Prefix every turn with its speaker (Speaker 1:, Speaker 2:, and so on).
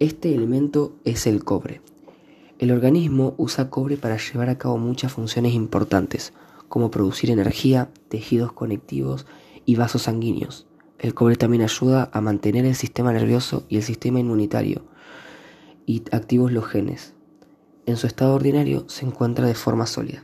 Speaker 1: Este elemento es el cobre. El organismo usa cobre para llevar a cabo muchas funciones importantes, como producir energía, tejidos conectivos y vasos sanguíneos. El cobre también ayuda a mantener el sistema nervioso y el sistema inmunitario y activos los genes. En su estado ordinario se encuentra de forma sólida.